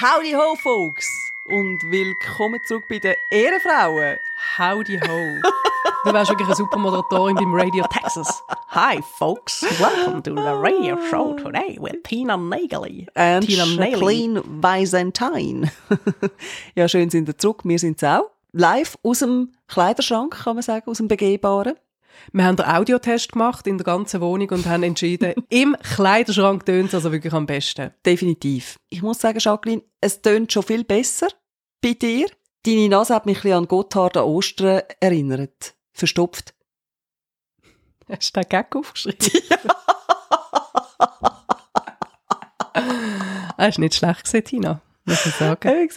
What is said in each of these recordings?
Howdy ho, folks! Und willkommen zurück bei den Ehrenfrauen. Howdy ho. Du wärst wirklich eine super Moderatorin beim Radio Texas. Hi, folks. Welcome to the radio show today with Tina Nagely. And Tina. Jacqueline Weisentine. ja, schön sind ihr zurück. Wir sind auch. Live aus dem Kleiderschrank, kann man sagen, aus dem Begehbaren. Wir haben den Audiotest gemacht in der ganzen Wohnung und haben entschieden, im Kleiderschrank tönt es also wirklich am besten. Definitiv. Ich muss sagen, Jacqueline, es tönt schon viel besser bei dir. Deine Nase hat mich ein bisschen an Gotthard an Ostern erinnert. Verstopft. Hast du den Gag aufgeschrieben? Das war nicht schlecht Tina, muss ich sagen. Hey?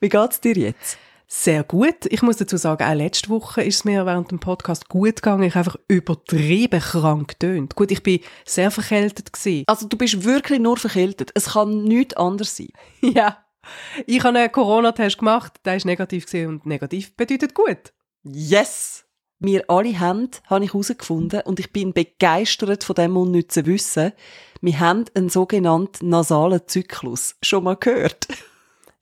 Wie geht's dir jetzt? Sehr gut. Ich muss dazu sagen, auch letzte Woche ist es mir während dem Podcast gut gegangen. Ich habe einfach übertrieben krank tönt. Gut, ich bin sehr verkältet gewesen. Also du bist wirklich nur verkältet. Es kann nichts anderes sein. Ja. Ich habe einen Corona-Test gemacht, der ist negativ gewesen und negativ bedeutet gut. Yes! Wir alle haben, habe ich herausgefunden, und ich bin begeistert von dem unnützen Wissen, wir haben einen sogenannten nasalen Zyklus. Schon mal gehört?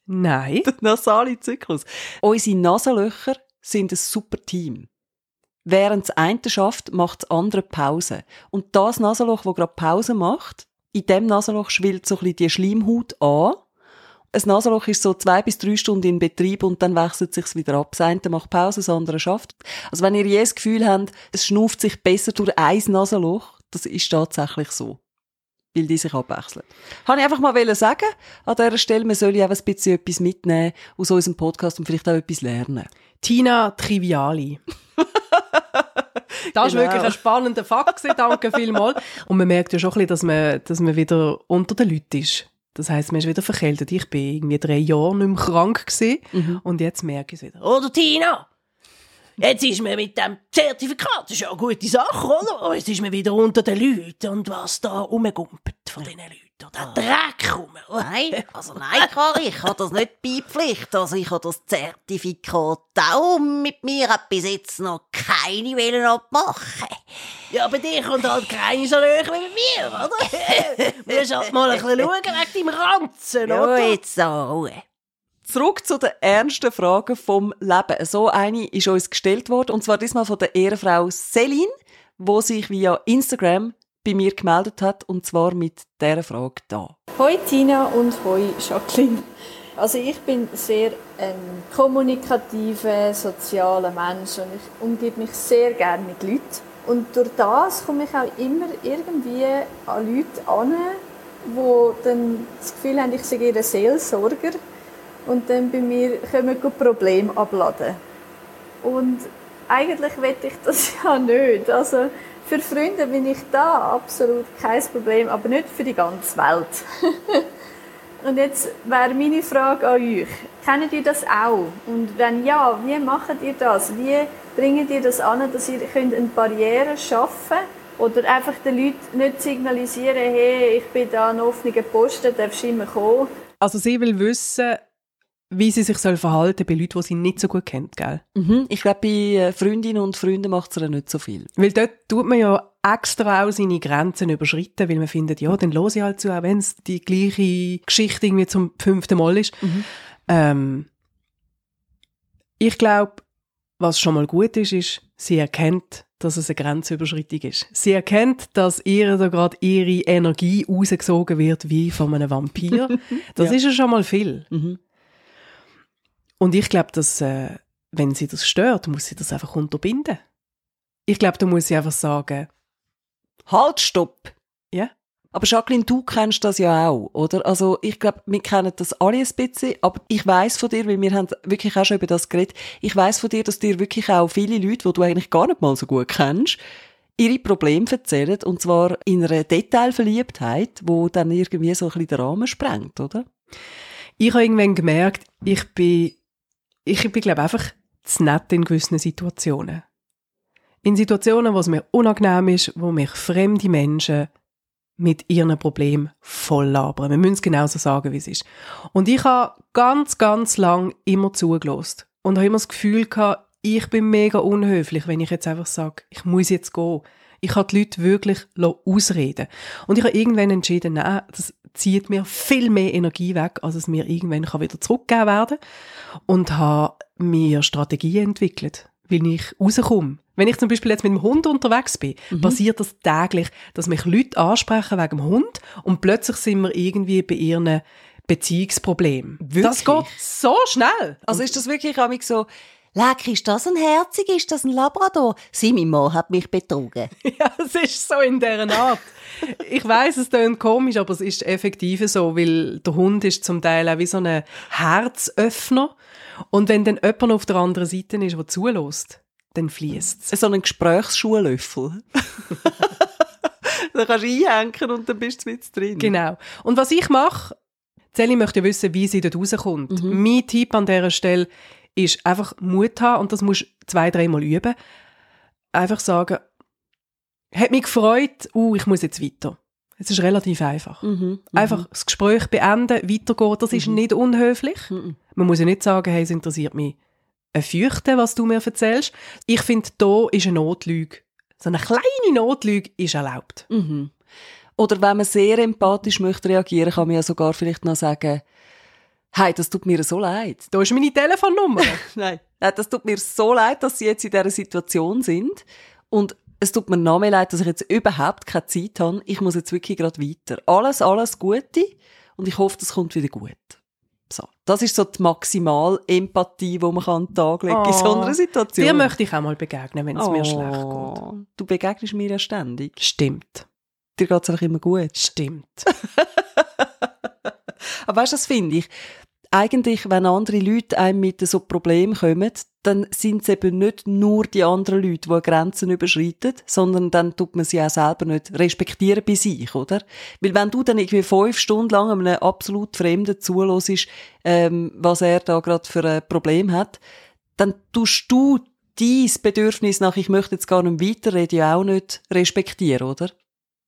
Nein. Der nasale Zyklus. Unsere Nasenlöcher sind ein super Team. Während das eine schafft, macht das andere Pause. Und das Nasenloch, das gerade Pause macht, in dem Nasenloch schwillt so ein bisschen die Schleimhaut an. Ein Nasenloch ist so zwei bis drei Stunden in Betrieb und dann wechselt sich's wieder ab. Das eine macht Pause, das andere schafft. Also wenn ihr je das Gefühl habt, es schnuft sich besser durch ein Nasenloch, das ist tatsächlich so. Weil die sich abwechseln. Habe ich einfach mal sagen, an dieser Stelle, man soll ja auch ein bisschen etwas mitnehmen aus unserem Podcast und vielleicht auch etwas lernen. Tina Triviali. Das war Genau. wirklich ein spannender Fakt, danke vielmals. Und man merkt ja schon ein bisschen, dass man, dass man wieder unter den Leuten ist. Das heisst, man ist wieder verkältet. Ich bin irgendwie drei Jahre nicht mehr krank gewesen. Und jetzt merke ich es wieder. Oder Tina? Jetzt ist man mit dem Zertifikat, das ist ja eine gute Sache, oder? Und jetzt ist man wieder unter den Leuten und was da rumgumpelt von diesen Leuten. Und der Dreck rum. Nein, also nein, Kari, ich habe das nicht beipflichtet. Also ich habe das Zertifikat auch mit mir hat bis jetzt noch keine Wellen abmachen. Ja, bei dir kommt halt keine so hoch wie mit mir, oder? Musst halt mal ein bisschen schauen wegen deinem Ranzen, Ja, oder? jetzt so Ruhe. Zurück zu den ernsten Fragen vom Leben. So eine ist uns gestellt worden, und zwar diesmal von der Ehrenfrau Celine, wo sich via Instagram bei mir gemeldet hat, und zwar mit dieser Frage da. Hoi Tina und hoi Jacqueline. Also ich bin sehr ein kommunikativer, sozialer Mensch und ich umgebe mich sehr gerne mit Leuten. Und durch das komme ich auch immer irgendwie an Leute an, die dann das Gefühl haben, ich sei ihr Seelsorger und dann bei mir kommen die Probleme abladen. Und eigentlich will ich das ja nicht. Also für Freunde bin ich da, absolut kein Problem, aber nicht für die ganze Welt. Und jetzt wäre meine Frage an euch. Kennt ihr das auch? Und wenn ja, wie macht ihr das? Wie bringt ihr das an, dass ihr könnt eine Barriere schaffen könnt? Oder einfach den Leuten nicht signalisieren, hey, ich bin da an offenen Posten, darfst du immer kommen. Also sie will wissen, wie sie sich soll verhalten bei Leuten, die sie nicht so gut kennt, gell? Mhm. Ich glaube, bei äh, Freundinnen und Freunden macht es nicht so viel. Weil dort tut man ja extra auch seine Grenzen überschritten, weil man findet, ja, dann höre ich halt zu, auch wenn es die gleiche Geschichte irgendwie zum fünften Mal ist. Ähm, ich glaube, was schon mal gut ist, ist, sie erkennt, dass es eine Grenzüberschreitung ist. Sie erkennt, dass ihr da gerade ihre Energie rausgesogen wird wie von einem Vampir. Das Ja. ist ja schon mal viel. Mhm. Und ich glaube, dass, äh, wenn sie das stört, muss sie das einfach unterbinden. Ich glaube, da muss sie einfach sagen, Halt, stopp! ja, Aber Jacqueline, du kennst das ja auch, oder? Also ich glaube, wir kennen das alle ein bisschen, aber ich weiß von dir, weil wir haben wirklich auch schon über das geredet, ich weiß von dir, dass dir wirklich auch viele Leute, die du eigentlich gar nicht mal so gut kennst, ihre Probleme erzählen, und zwar in einer Detailverliebtheit, wo dann irgendwie so ein bisschen den Rahmen sprengt, oder? ich habe irgendwann gemerkt, ich bin, ich bin glaube einfach zu nett in gewissen Situationen. In Situationen, wo es mir unangenehm ist, wo mich fremde Menschen mit ihren Problemen voll labern. Wir müssen es genauso sagen, wie es ist. Und ich habe ganz, ganz lang immer zugelost und habe immer das Gefühl gehabt, ich bin mega unhöflich, wenn ich jetzt einfach sage, ich muss jetzt gehen. Ich habe die Leute wirklich ausreden Und ich habe irgendwann entschieden, nein, das, zieht mir viel mehr Energie weg, als es mir irgendwann kann wieder zurückgeben werden und habe mir Strategien entwickelt, wie ich rauskomme. Wenn ich zum Beispiel jetzt mit dem Hund unterwegs bin, passiert das täglich, dass mich Leute ansprechen wegen dem Hund und plötzlich sind wir irgendwie bei ihren Beziehungsproblemen. Das Wirklich? geht so schnell. Also ist das wirklich amig so, Leck, ist das ein Herzig? Ist das ein Labrador? Sie, mein Mann hat mich betrogen. Ja, es ist so in dieser Art. Ich weiß, es klingt komisch, aber es ist effektiv so, weil der Hund ist zum Teil auch wie so ein Herzöffner. Und wenn dann jemand auf der anderen Seite ist, der zulässt, dann fließt es. so ein Gesprächsschuhlöffel. da kannst du einhängen und dann bist du mit drin. Genau. Und was ich mache, Sally möchte wissen, wie sie dort rauskommt. Mein Tipp an dieser Stelle ist einfach Mut haben und das musst du zwei, dreimal üben. Einfach sagen, hat mich gefreut, uh, ich muss jetzt weiter. Es ist relativ einfach. Mhm. Einfach das Gespräch beenden, weitergehen, das ist nicht unhöflich. Mhm. Man muss ja nicht sagen, hey, es interessiert mich ein Fürchte, was du mir erzählst. Ich finde, da ist eine Notlüge. So eine kleine Notlüge ist erlaubt. Mhm. Oder wenn man sehr empathisch möchte reagieren, kann man ja sogar vielleicht noch sagen, hey, das tut mir so leid. Da ist meine Telefonnummer. Nein. Nein, das tut mir so leid, dass Sie jetzt in dieser Situation sind. Und es tut mir noch mehr leid, dass ich jetzt überhaupt keine Zeit habe. Ich muss jetzt wirklich gerade weiter. Alles, alles Gute. Und ich hoffe, das kommt wieder gut. So. Das ist so die Maximal-Empathie, die man an den Tag legen kann in so Oh. einer Situation. Dir möchte ich auch mal begegnen, wenn es mir Oh. schlecht geht. Du begegnest mir ja ständig. Stimmt. Dir geht es einfach immer gut. Stimmt. Aber weißt du, das finde ich. Eigentlich, wenn andere Leute einem mit so Problemen kommen, dann sind es eben nicht nur die anderen Leute, die Grenzen überschreiten, sondern dann tut man sie auch selber nicht respektieren bei sich, oder? Weil wenn du dann irgendwie fünf Stunden lang einem absolut Fremden zuhörst, ähm, was er da gerade für ein Problem hat, dann tust du dein Bedürfnis nach, ich möchte jetzt gar nicht weiterreden, auch nicht respektieren, oder?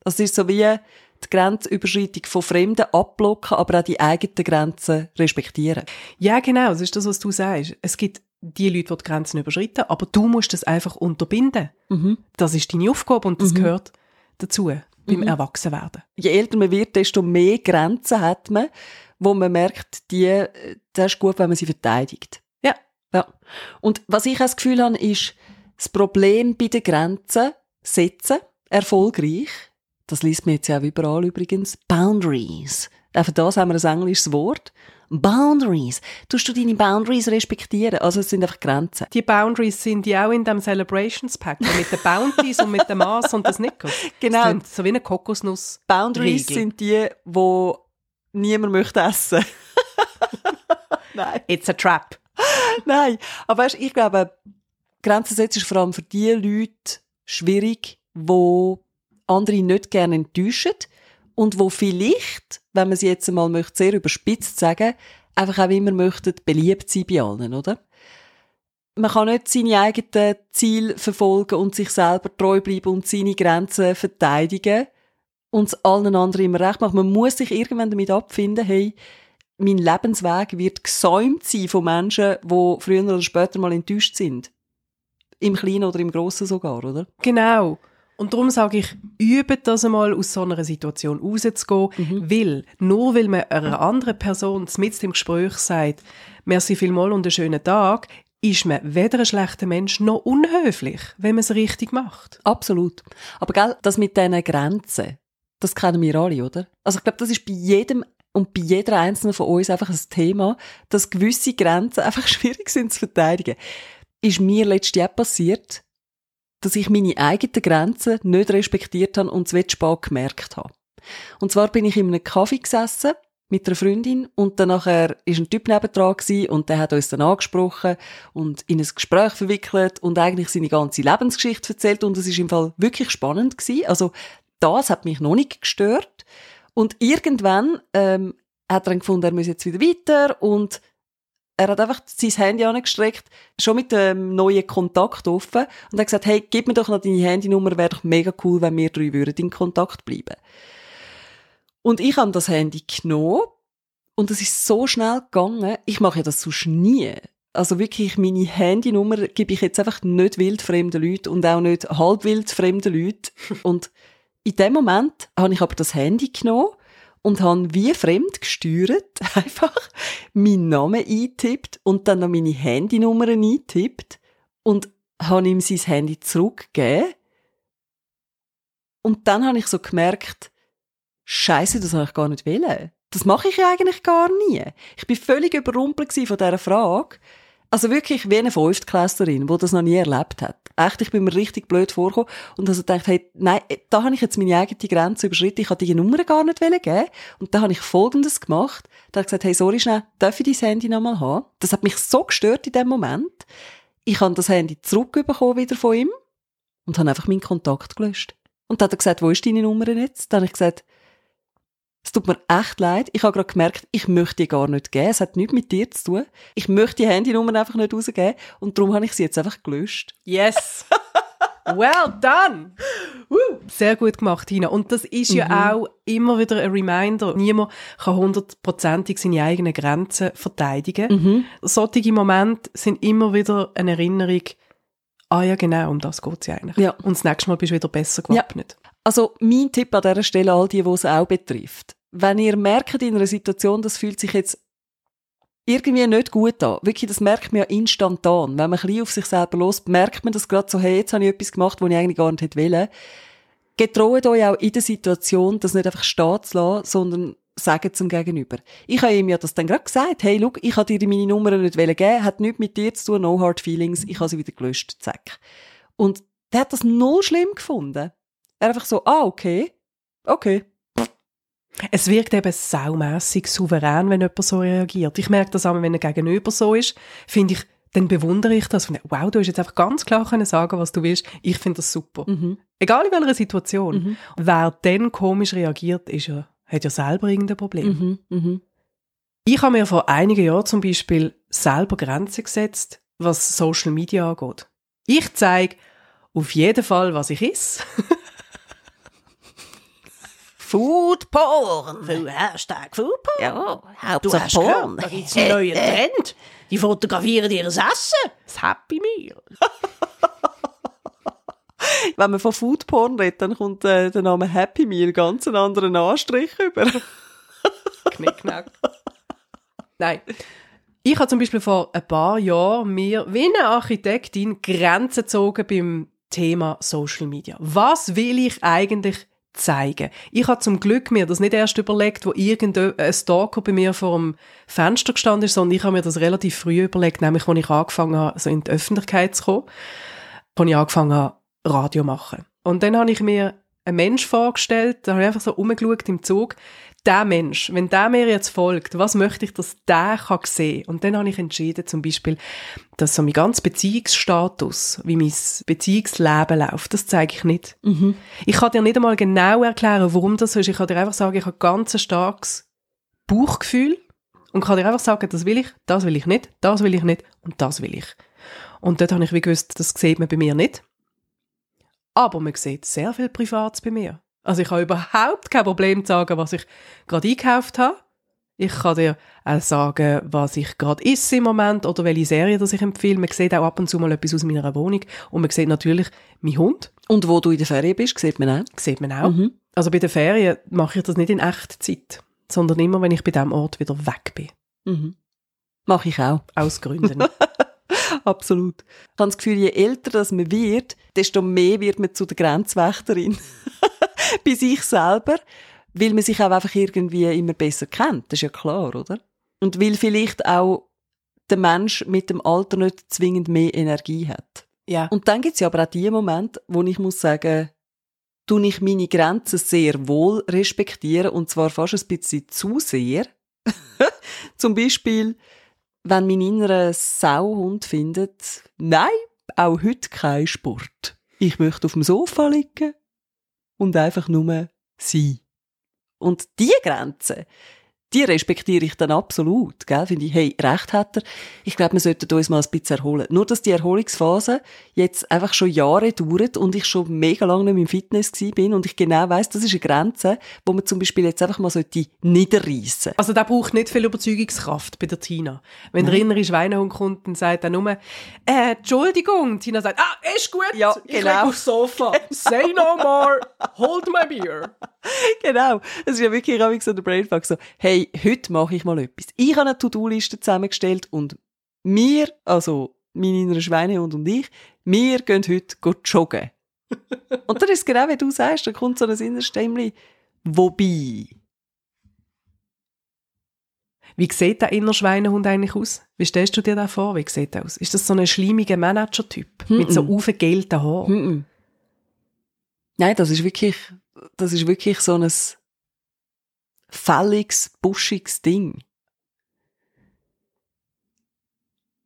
Das ist so wie die Grenzüberschreitung von Fremden abblocken, aber auch die eigenen Grenzen respektieren. Ja, genau, das ist das, was du sagst. Es gibt die Leute, die die Grenzen überschreiten, aber du musst das einfach unterbinden. Mhm. Das ist deine Aufgabe und das gehört dazu beim Erwachsenwerden. Je älter man wird, desto mehr Grenzen hat man, wo man merkt, die, äh, das ist gut, wenn man sie verteidigt. Ja. Ja. Und was ich auch das Gefühl habe, ist, das Problem bei den Grenzen setzen, erfolgreich, das liest man jetzt ja auch überall übrigens, Boundaries. Auch für das haben wir ein englisches Wort. Boundaries. Tust du deine Boundaries respektieren? Also es sind einfach Grenzen. Die Boundaries sind ja auch in dem Celebrations Pack mit den Bounties und mit dem Maß und den Snickers. Genau. Das so wie eine Kokosnuss. Boundaries Riegel. sind die, wo niemand möchte essen. Nein. It's a trap. Nein, aber weißt, ich glaube, Grenzen setzen ist vor allem für die Leute schwierig, wo andere nicht gerne enttäuschen und wo vielleicht, wenn man sie jetzt einmal möchte, sehr überspitzt sagen, einfach auch immer möchten beliebt sein bei allen, oder? Man kann nicht seine eigenen Ziele verfolgen und sich selber treu bleiben und seine Grenzen verteidigen und es allen anderen immer recht machen. Man muss sich irgendwann damit abfinden, hey, mein Lebensweg wird gesäumt sein von Menschen, die früher oder später mal enttäuscht sind. Im Kleinen oder im Grossen sogar, oder? Genau. Und darum sage ich, übe das einmal, aus so einer Situation rauszugehen, weil, nur weil man einer anderen Person mit im Gespräch sagt, merci vielmal und einen schönen Tag, ist man weder ein schlechter Mensch noch unhöflich, wenn man es richtig macht. Absolut. Aber gell, das mit diesen Grenzen, das kennen wir alle, oder? Also ich glaube, das ist bei jedem und bei jeder einzelnen von uns einfach ein Thema, dass gewisse Grenzen einfach schwierig sind zu verteidigen. Ist mir letztes Jahr passiert, dass ich meine eigenen Grenzen nicht respektiert habe und es spät gemerkt habe. Und zwar bin ich in einem Kaffee gesessen mit einer Freundin und dann ist ein Typ nebendran und der hat uns dann angesprochen und in ein Gespräch verwickelt und eigentlich seine ganze Lebensgeschichte erzählt und es ist im Fall wirklich spannend gewesen. Also das hat mich noch nicht gestört und irgendwann ähm, hat er dann gefunden, er muss jetzt wieder weiter und er hat einfach sein Handy angestreckt, schon mit dem neuen Kontakt offen und hat gesagt, hey, gib mir doch noch deine Handynummer, wäre doch mega cool, wenn wir drei würden in Kontakt bleiben. Und ich habe das Handy genommen und es ist so schnell gegangen, ich mache ja das sonst nie. Also wirklich, meine Handynummer gebe ich jetzt einfach nicht wildfremden Leuten und auch nicht halbwildfremden Leuten. und in dem Moment habe ich aber das Handy genommen und habe wie fremd gesteuert einfach meinen Namen eingetippt und dann noch meine Handynummer eingetippt und habe ihm sein Handy zurückgegeben. Und dann habe ich so gemerkt, Scheiße, das habe ich gar nicht wollen. Das mache ich ja eigentlich gar nie. Ich bin völlig überrumpelt von dieser Frage. Also wirklich wie eine Fünftklässlerin, die das noch nie erlebt hat. Echt, ich bin mir richtig blöd vorgekommen und also gedacht, hey, nein, da habe ich jetzt meine eigene Grenze überschritten, ich habe die Nummer gar nicht geben und da habe ich Folgendes gemacht. Da habe ich gesagt, hey, sorry schnell, darf ich dein Handy nochmal haben? Das hat mich so gestört in dem Moment. Ich habe das Handy zurückbekommen wieder von ihm und habe einfach meinen Kontakt gelöscht. Und dann hat er gesagt, wo ist deine Nummer jetzt? Dann habe ich gesagt, es tut mir echt leid. Ich habe gerade gemerkt, ich möchte die gar nicht geben. Es hat nichts mit dir zu tun. Ich möchte die Handynummer einfach nicht rausgeben. Und darum habe ich sie jetzt einfach gelöscht. Yes! well done! Sehr gut gemacht, Tina. Und das ist ja Mhm. auch immer wieder ein Reminder. Niemand kann hundertprozentig seine eigenen Grenzen verteidigen. Mhm. Solche Momente sind immer wieder eine Erinnerung, ah ja genau, um das geht es ja eigentlich. Ja. Und das nächste Mal bist du wieder besser gewappnet. Also mein Tipp an dieser Stelle, all die, die es auch betrifft. Wenn ihr merkt in einer Situation, das fühlt sich jetzt irgendwie nicht gut an. Wirklich, das merkt man ja instantan. Wenn man ein bisschen auf sich selber los, merkt man das gerade so, hey, jetzt habe ich etwas gemacht, was ich eigentlich gar nicht hätte. Getraut euch auch in der Situation, das nicht einfach stehen zu lassen, sondern sagen zum Gegenüber. Ich habe ihm ja das dann gerade gesagt, hey, look, ich habe dir meine Nummer nicht geben, hat nichts mit dir zu tun, no hard feelings, ich habe sie wieder gelöscht, zack. Und der hat das null schlimm gefunden. Er einfach so, ah, okay, okay. Es wirkt eben saumässig souverän, wenn jemand so reagiert. Ich merke das auch, wenn er gegenüber so ist, finde ich, dann bewundere ich das. Und, Wow, du hast jetzt einfach ganz klar können sagen, was du willst. Ich finde das super. Mhm. Egal in welcher Situation. Mhm. Wer dann komisch reagiert, ist ja, hat ja selber irgendein Problem. Mhm. Mhm. Ich habe mir vor einigen Jahren zum Beispiel selber Grenzen gesetzt, was Social Media angeht. Ich zeige auf jeden Fall, was ich esse. Food Porn. Viel Hashtag Food Porn. Ja, Du Hauptsache gehört, Porn. da gibt es einen neuen Trend. Die fotografieren ihr Essen. Das Happy Meal. Wenn man von Foodporn redet, dann kommt äh, der Name Happy Meal ganz einen anderen Anstrich über. Knickknack. Nein. Ich habe zum Beispiel vor ein paar Jahren mir wie eine Architektin Grenzen gezogen beim Thema Social Media. Was will ich eigentlich zeigen? Ich habe zum Glück mir das nicht erst überlegt, wo irgendein Stalker bei mir vor dem Fenster gestanden ist, sondern ich habe mir das relativ früh überlegt, nämlich als ich angefangen habe, so in die Öffentlichkeit zu kommen, als ich angefangen habe, Radio machen. Und dann habe ich mir einen Mensch vorgestellt, da habe ich einfach so umgeschaut im Zug, der Mensch, wenn der mir jetzt folgt, was möchte ich, dass der kann sehen? Und dann habe ich entschieden, zum Beispiel, dass so mein ganz Beziehungsstatus, wie mein Beziehungsleben läuft, das zeige ich nicht. Ich kann dir nicht einmal genau erklären, warum das so ist. Ich kann dir einfach sagen, ich habe ganz ein starkes Bauchgefühl und kann dir einfach sagen, das will ich, das will ich nicht, das will ich nicht und das will ich. Und dort habe ich wie gewusst, das sieht man bei mir nicht. Aber man sieht sehr viel Privates bei mir. Also ich habe überhaupt kein Problem zu sagen, was ich gerade eingekauft habe. Ich kann dir auch sagen, was ich gerade esse im Moment oder welche Serie das ich empfehle. Man sieht auch ab und zu mal etwas aus meiner Wohnung. Und man sieht natürlich meinen Hund. Und wo du in der Ferien bist, sieht man auch. Sieht man auch. Mhm. Also bei den Ferien mache ich das nicht in Echtzeit, sondern immer, wenn ich bei diesem Ort wieder weg bin. Mhm. Mache ich auch. Aus Gründen. Absolut. Ich habe das Gefühl, je älter das man wird, desto mehr wird man zu der Grenzwächterin. Bei sich selber, weil man sich auch einfach irgendwie immer besser kennt. Das ist ja klar, oder? Und weil vielleicht auch der Mensch mit dem Alter nicht zwingend mehr Energie hat. ja. Und dann gibt es ja aber auch die Momente, wo ich muss sagen, tue ich meine Grenzen sehr wohl respektieren und zwar fast ein bisschen zu sehr. Zum Beispiel, wenn mein innerer Sauhund findet, nein, auch heute kein Sport. Ich möchte auf dem Sofa liegen und einfach nur sein. Und die Grenze, die respektiere ich dann absolut, gell? Finde ich, hey, recht hat er. Ich glaube, wir sollten uns mal ein bisschen erholen. Nur, dass die Erholungsphase jetzt einfach schon Jahre dauert und ich schon mega lange nicht mehr im Fitness bin und ich genau weiss, das ist eine Grenze, wo man zum Beispiel jetzt einfach mal sollte niederreissen. Also der braucht nicht viel Überzeugungskraft bei der Tina. Wenn der innere Schweinehund kommt, dann sagt er nur, äh, Entschuldigung. Tina sagt, ah, ist gut, Ja, ich genau. leg aufs Sofa. Say no more, hold my beer. genau. Es ist ja wirklich auch so der Brainfuck so, hey, heute mache ich mal etwas. Ich habe eine To-Do-Liste zusammengestellt und wir, also meine innere Schweinehund und ich, wir gehen heute joggen. und dann ist es genau wie du sagst, da kommt so ein inneres Stimmchen, wobei. Wie sieht der innere Schweinehund eigentlich aus? Wie stellst du dir das vor? Wie sieht der aus? Ist das so ein schleimiger Manager-Typ? Mit so aufgegelten Haaren? Mhm. Nein, das ist wirklich, das ist wirklich so ein fälliges, buschiges Ding.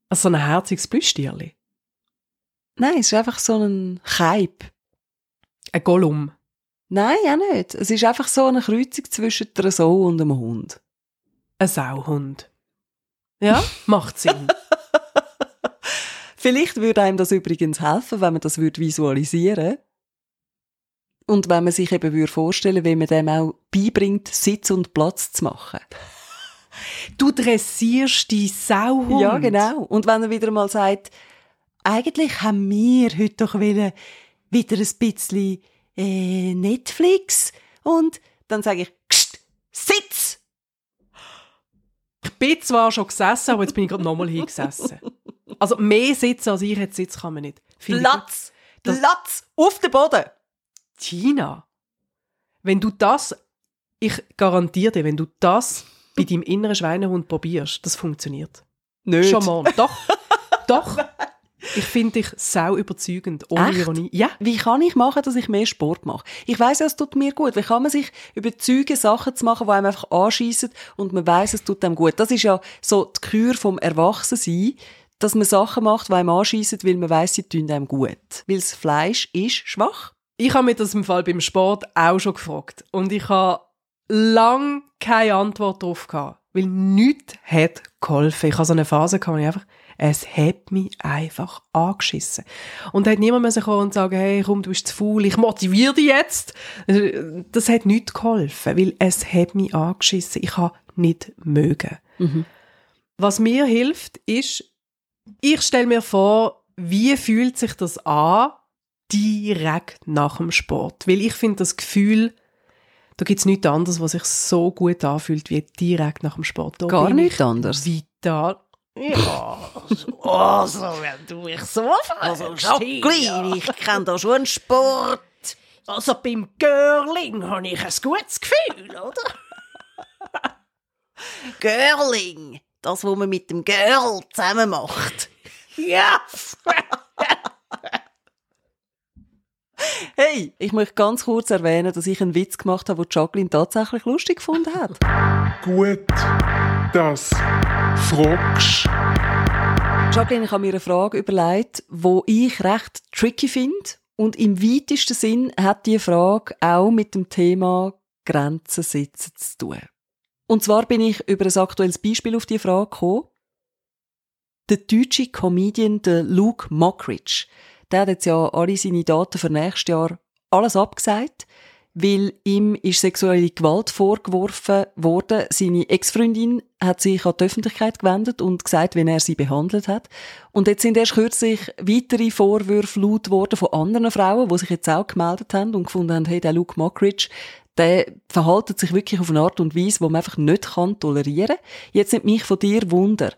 Also so ein herziges Plüschtierli? Nein, es ist einfach so ein Keib. Ein Gollum? Nein, auch nicht. Es ist einfach so eine Kreuzung zwischen einer Sau und einem Hund. Ein Sauhund? Ja, macht Sinn. Vielleicht würde einem das übrigens helfen, wenn man das würde visualisieren und wenn man sich eben würde vorstellen, wie man dem auch beibringt, Sitz und Platz zu machen. Du dressierst die Sauhund? Ja, genau. Und wenn er wieder mal sagt, eigentlich haben wir heute doch wieder, wieder ein bisschen äh, Netflix und dann sage ich, Kst, Sitz! Ich bin zwar schon gesessen, aber jetzt bin ich gerade nochmal hingesessen. Also mehr sitzen als ich jetzt sitze kann man nicht. Finde. Platz! Platz! Auf den Boden! Tina, wenn du das, ich garantiere dir, wenn du das bei deinem inneren Schweinehund probierst, das funktioniert. Nicht. Schon mal. Doch, doch. Ich finde dich sau überzeugend, ohne Echt? Ironie. Ja, Wie kann ich machen, dass ich mehr Sport mache? Ich weiß es tut mir gut. Wie kann man sich überzeugen, Sachen zu machen, die einem einfach anschiessen und man weiß, es tut einem gut? Das ist ja so die Kür vom Erwachsensein, dass man Sachen macht, die einem anschiessen, weil man weiß, sie tun einem gut. Weil das Fleisch ist schwach. Ich habe mir das im Fall beim Sport auch schon gefragt. Und ich habe lang keine Antwort darauf gehabt. Weil nichts hat geholfen. Ich hatte so eine Phase, gehabt, wo ich einfach, es hat mich einfach angeschissen. Und da hat niemand müssen kommen und sagen, hey, komm, du bist zu faul, ich motiviere dich jetzt. Das hat nichts geholfen, weil es hat mich angeschissen. Ich habe nicht mögen. Was mir hilft, ist, ich stelle mir vor, wie fühlt sich das an, direkt nach dem Sport. Weil ich finde das Gefühl, da gibt's nichts anderes, was sich so gut anfühlt wie direkt nach dem Sport. Da Gar nichts ich anderes. Vital. Ja, also, wenn du mich so fragst. Also. Jacqueline, ich kenne da schon einen Sport. Also beim Girling habe ich ein gutes Gefühl, oder? Girling. Das, was man mit dem Girl zusammen macht. Ja. Hey, ich möchte ganz kurz erwähnen, dass ich einen Witz gemacht habe, den Jacqueline tatsächlich lustig gefunden hat. Gut, das fragst. Jacqueline, ich habe mir eine Frage überlegt, wo ich recht tricky finde. Und im weitesten Sinn hat die Frage auch mit dem Thema Grenzen setzen zu tun. Und zwar bin ich über ein aktuelles Beispiel auf die Frage gekommen. Der deutsche Comedian der Luke Mockridge, der hat jetzt ja alle seine Daten für nächstes Jahr alles abgesagt, weil ihm ist sexuelle Gewalt vorgeworfen worden. Seine Ex-Freundin hat sich an die Öffentlichkeit gewendet und gesagt, wie er sie behandelt hat. Und jetzt sind erst kürzlich weitere Vorwürfe laut worden von anderen Frauen, die sich jetzt auch gemeldet haben und gefunden haben, hey, der Luke Mockridge, der verhaltet sich wirklich auf eine Art und Weise, die man einfach nicht tolerieren kann. Jetzt nimmt mich von dir Wunder.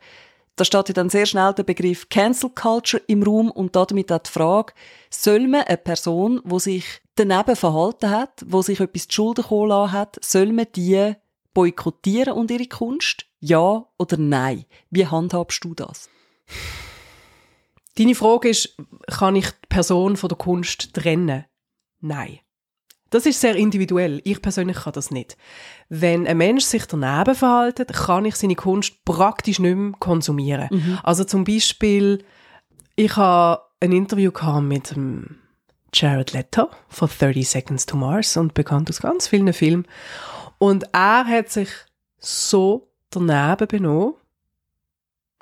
Da steht ja dann sehr schnell der Begriff Cancel Culture im Raum und damit auch die Frage, soll man eine Person, die sich daneben verhalten hat, die sich etwas zu Schulden kommen hat, soll man die boykottieren und ihre Kunst? Ja oder nein? Wie handhabst du das? Deine Frage ist, kann ich die Person von der Kunst trennen? Nein. Das ist sehr individuell. Ich persönlich kann das nicht. Wenn ein Mensch sich daneben verhält, kann ich seine Kunst praktisch nicht mehr konsumieren. Also zum Beispiel, ich habe ein Interview gehabt mit Jared Leto von 30 Seconds to Mars und bekannt aus ganz vielen Filmen. Und er hat sich so daneben benommen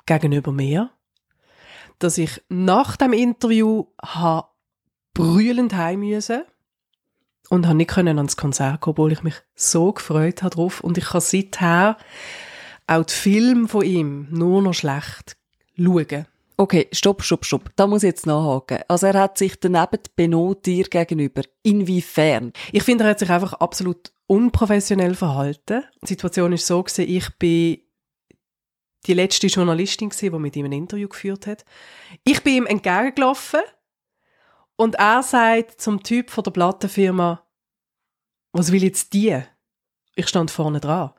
gegenüber mir, dass ich nach dem Interview ha brüllend heim müssen und habe nicht können ans Konzert kommen, obwohl ich mich so gefreut habe drauf und ich kann seither auch die Filme von ihm nur noch schlecht schauen. Okay, stopp, stopp, stopp. Da muss ich jetzt nachhaken. Also er hat sich daneben benot dir gegenüber. Inwiefern? Ich finde, er hat sich einfach absolut unprofessionell verhalten. Die Situation ist so gewesen, ich bin die letzte Journalistin gewesen, die mit ihm ein Interview geführt hat. Ich bin ihm entgegengelaufen und er sagt zum Typ von der Plattenfirma, was will jetzt die? Ich stand vorne dran.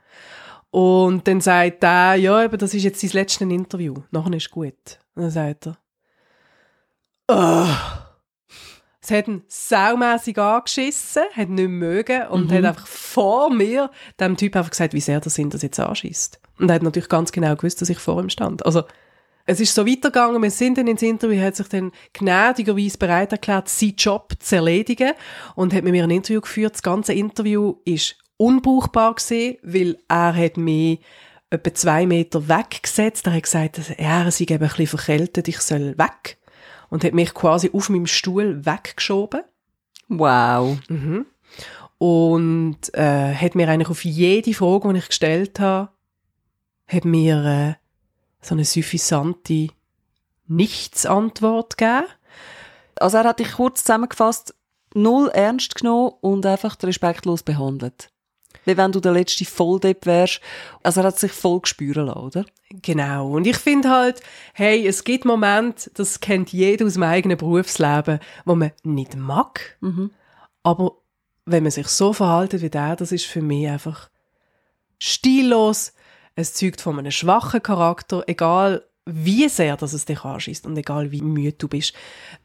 Und dann sagt er, ja, eben, das ist jetzt sein letztes Interview. Nachher ist gut. Und dann sagt er, oh. Es hat ihn saumässig angeschissen, hat nicht mögen und hat einfach vor mir dem Typ einfach gesagt, wie sehr das ihn das jetzt anschießt. Und er hat natürlich ganz genau gewusst, dass ich vor ihm stand. Also, es ist so weitergegangen, wir sind dann ins Interview, er hat sich dann gnädigerweise bereit erklärt, seinen Job zu erledigen und hat mit mir ein Interview geführt. Das ganze Interview ist unbrauchbar gewesen, weil er hat mich etwa zwei Meter weggesetzt. Er hat gesagt, dass er sei eben ein bisschen verkältet, ich soll weg. Und hat mich quasi auf meinem Stuhl weggeschoben. Wow. Mhm. Und äh, hat mir eigentlich auf jede Frage, die ich gestellt habe, hat mir äh, so eine suffisante Nichts-Antwort gegeben. Also er hat dich kurz zusammengefasst, null ernst genommen und einfach respektlos behandelt. Wie wenn du der letzte Volldepp wärst. Also er hat sich voll spüren lassen, oder? Genau. Und ich finde halt, hey, es gibt Momente, das kennt jeder aus dem eigenen Berufsleben, wo man nicht mag. Aber wenn man sich so verhaltet wie der, das ist für mich einfach stillos. Es zeugt von einem schwachen Charakter, egal wie sehr dass es dich anschießt und egal wie müde du bist.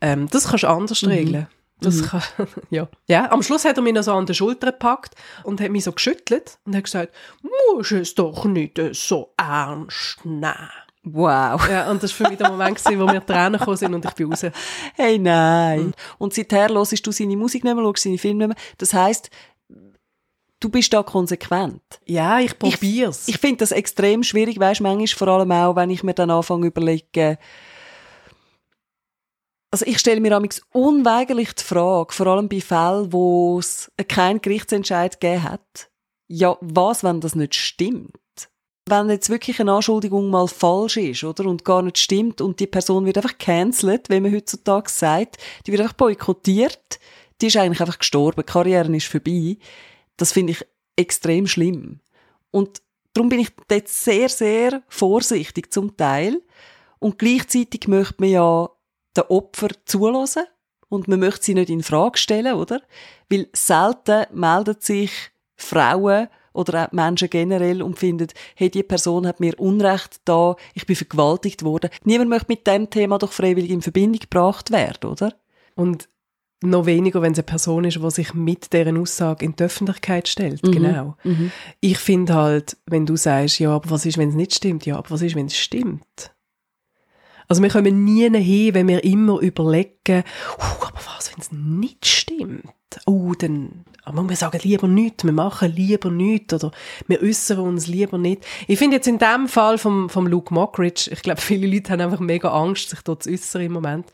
Ähm, das kannst du anders regeln. Das kann, ja. ja. Am Schluss hat er mich noch so an der Schulter gepackt und hat mich so geschüttelt und hat gesagt, musst es doch nicht so ernst nehmen. Wow. Ja, und das war für mich der Moment, gewesen, wo mir Tränen gekommen sind und ich bin raus. Hey, nein. Und seither hörst du seine Musik nicht mehr, schaust seine Filme nicht mehr. Das heisst, du bist da konsequent. Ja, ich probier's. Ich finde das extrem schwierig, weißt manchmal vor allem auch, wenn ich mir dann anfange überlegen, also ich stelle mir amigs unweigerlich die Frage, vor allem bei Fällen, wo es keinen Gerichtsentscheid gegeben hat, ja, was, wenn das nicht stimmt? Wenn jetzt wirklich eine Anschuldigung mal falsch ist, oder, und gar nicht stimmt und die Person wird einfach cancelled, wie man heutzutage sagt, die wird einfach boykottiert, die ist eigentlich einfach gestorben, die Karriere ist vorbei. Das finde ich extrem schlimm. Und darum bin ich dort sehr, sehr vorsichtig zum Teil. Und gleichzeitig möchte man ja den Opfer zulassen und man möchte sie nicht in Frage stellen, oder? Weil selten melden sich Frauen oder auch Menschen generell und finden, hey, die Person hat mir Unrecht da, ich bin vergewaltigt worden. Niemand möchte mit dem Thema doch freiwillig in Verbindung gebracht werden, oder? Und noch weniger, wenn es eine Person ist, die sich mit deren Aussage in die Öffentlichkeit stellt. Genau. Ich finde halt, wenn du sagst, ja, aber was ist, wenn es nicht stimmt? Ja, aber was ist, wenn es stimmt? Also wir kommen nie hin, wenn wir immer überlegen, «Uh, aber was, wenn es nicht stimmt? Oh, dann aber wir sagen lieber nichts, wir machen lieber nichts oder wir äußern uns lieber nicht. Ich finde jetzt in dem Fall vom, vom Luke Mockridge, ich glaube, viele Leute haben einfach mega Angst, sich dort zu äußern im Moment.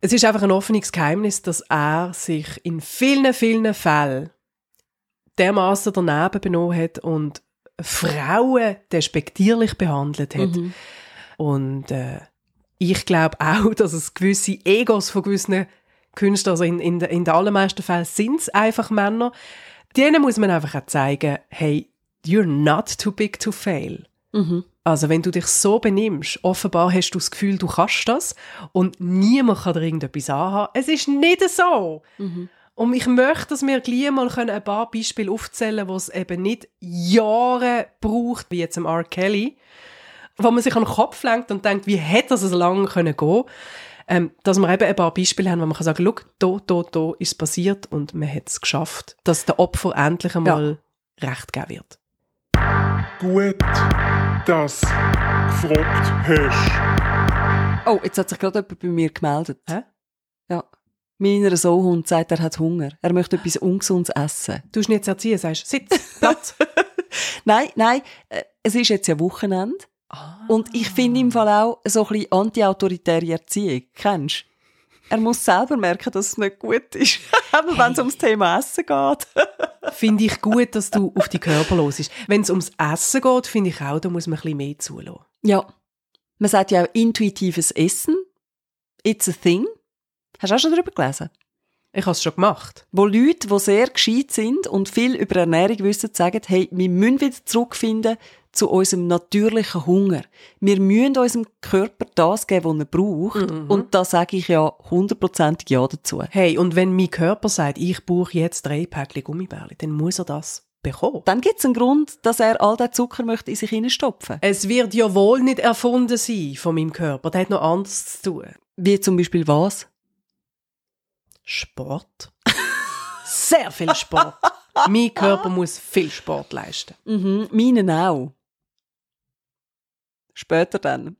Es ist einfach ein offenes Geheimnis, dass er sich in vielen, vielen Fällen dermaßen daneben benommen hat und Frauen despektierlich behandelt hat. Und äh, ich glaube auch, dass es gewisse Egos von gewissen Künstlern, also in, in, in den allermeisten Fällen sind es einfach Männer, denen muss man einfach auch zeigen, hey, you're not too big to fail. Also wenn du dich so benimmst, offenbar hast du das Gefühl, du kannst das und niemand kann dir irgendetwas anhaben. Es ist nicht so. Und ich möchte, dass wir gleich mal können ein paar Beispiele aufzählen können, wo es eben nicht Jahre braucht, wie jetzt im R. Kelly, wo man sich an den Kopf lenkt und denkt, wie hätte das so lange können gehen ähm, dass wir eben ein paar Beispiele haben, wo man kann sagen, schau, da, da, da ist es passiert und man hat es geschafft, dass der Opfer endlich einmal Recht geben wird. Gut, dass du gefragt hast. Oh, jetzt hat sich gerade jemand bei mir gemeldet. Hä? Ja. Mein innerer Sohn sagt, er hat Hunger. Er möchte etwas Ungesundes essen. Du hast nicht zu erziehen, sagst, sitz, Platz. Nein, nein, äh, es ist jetzt ja Wochenende. Und ich finde im Fall auch so ein bisschen anti-autoritäre Erziehung. Kennst du? Er muss selber merken, dass es nicht gut ist. Wenn es ums Thema Essen geht. finde ich gut, dass du auf die Körper los ist. Wenn es ums Essen geht, finde ich auch, da muss man ein bisschen mehr zulassen. ja. Man sagt ja auch intuitives Essen. It's a thing. Hast du auch schon darüber gelesen? Ich habe es schon gemacht. Wo Leute, die sehr gescheit sind und viel über Ernährung wissen, sagen, hey, wir müssen wieder zurückfinden zu unserem natürlichen Hunger. Wir müssen unserem Körper das geben, was er braucht. Und da sage ich ja hundertprozentig Ja dazu. Hey, und wenn mein Körper sagt, ich brauche jetzt drei Päckchen Gummibärli, dann muss er das bekommen. Dann gibt es einen Grund, dass er all den Zucker möchte in sich hineinstopfen. Es wird ja wohl nicht erfunden sein von meinem Körper. Der hat noch anderes zu tun. Wie zum Beispiel was? Sport. Sehr viel Sport. mein Körper muss viel Sport leisten. Mhm, meinen auch. Später dann.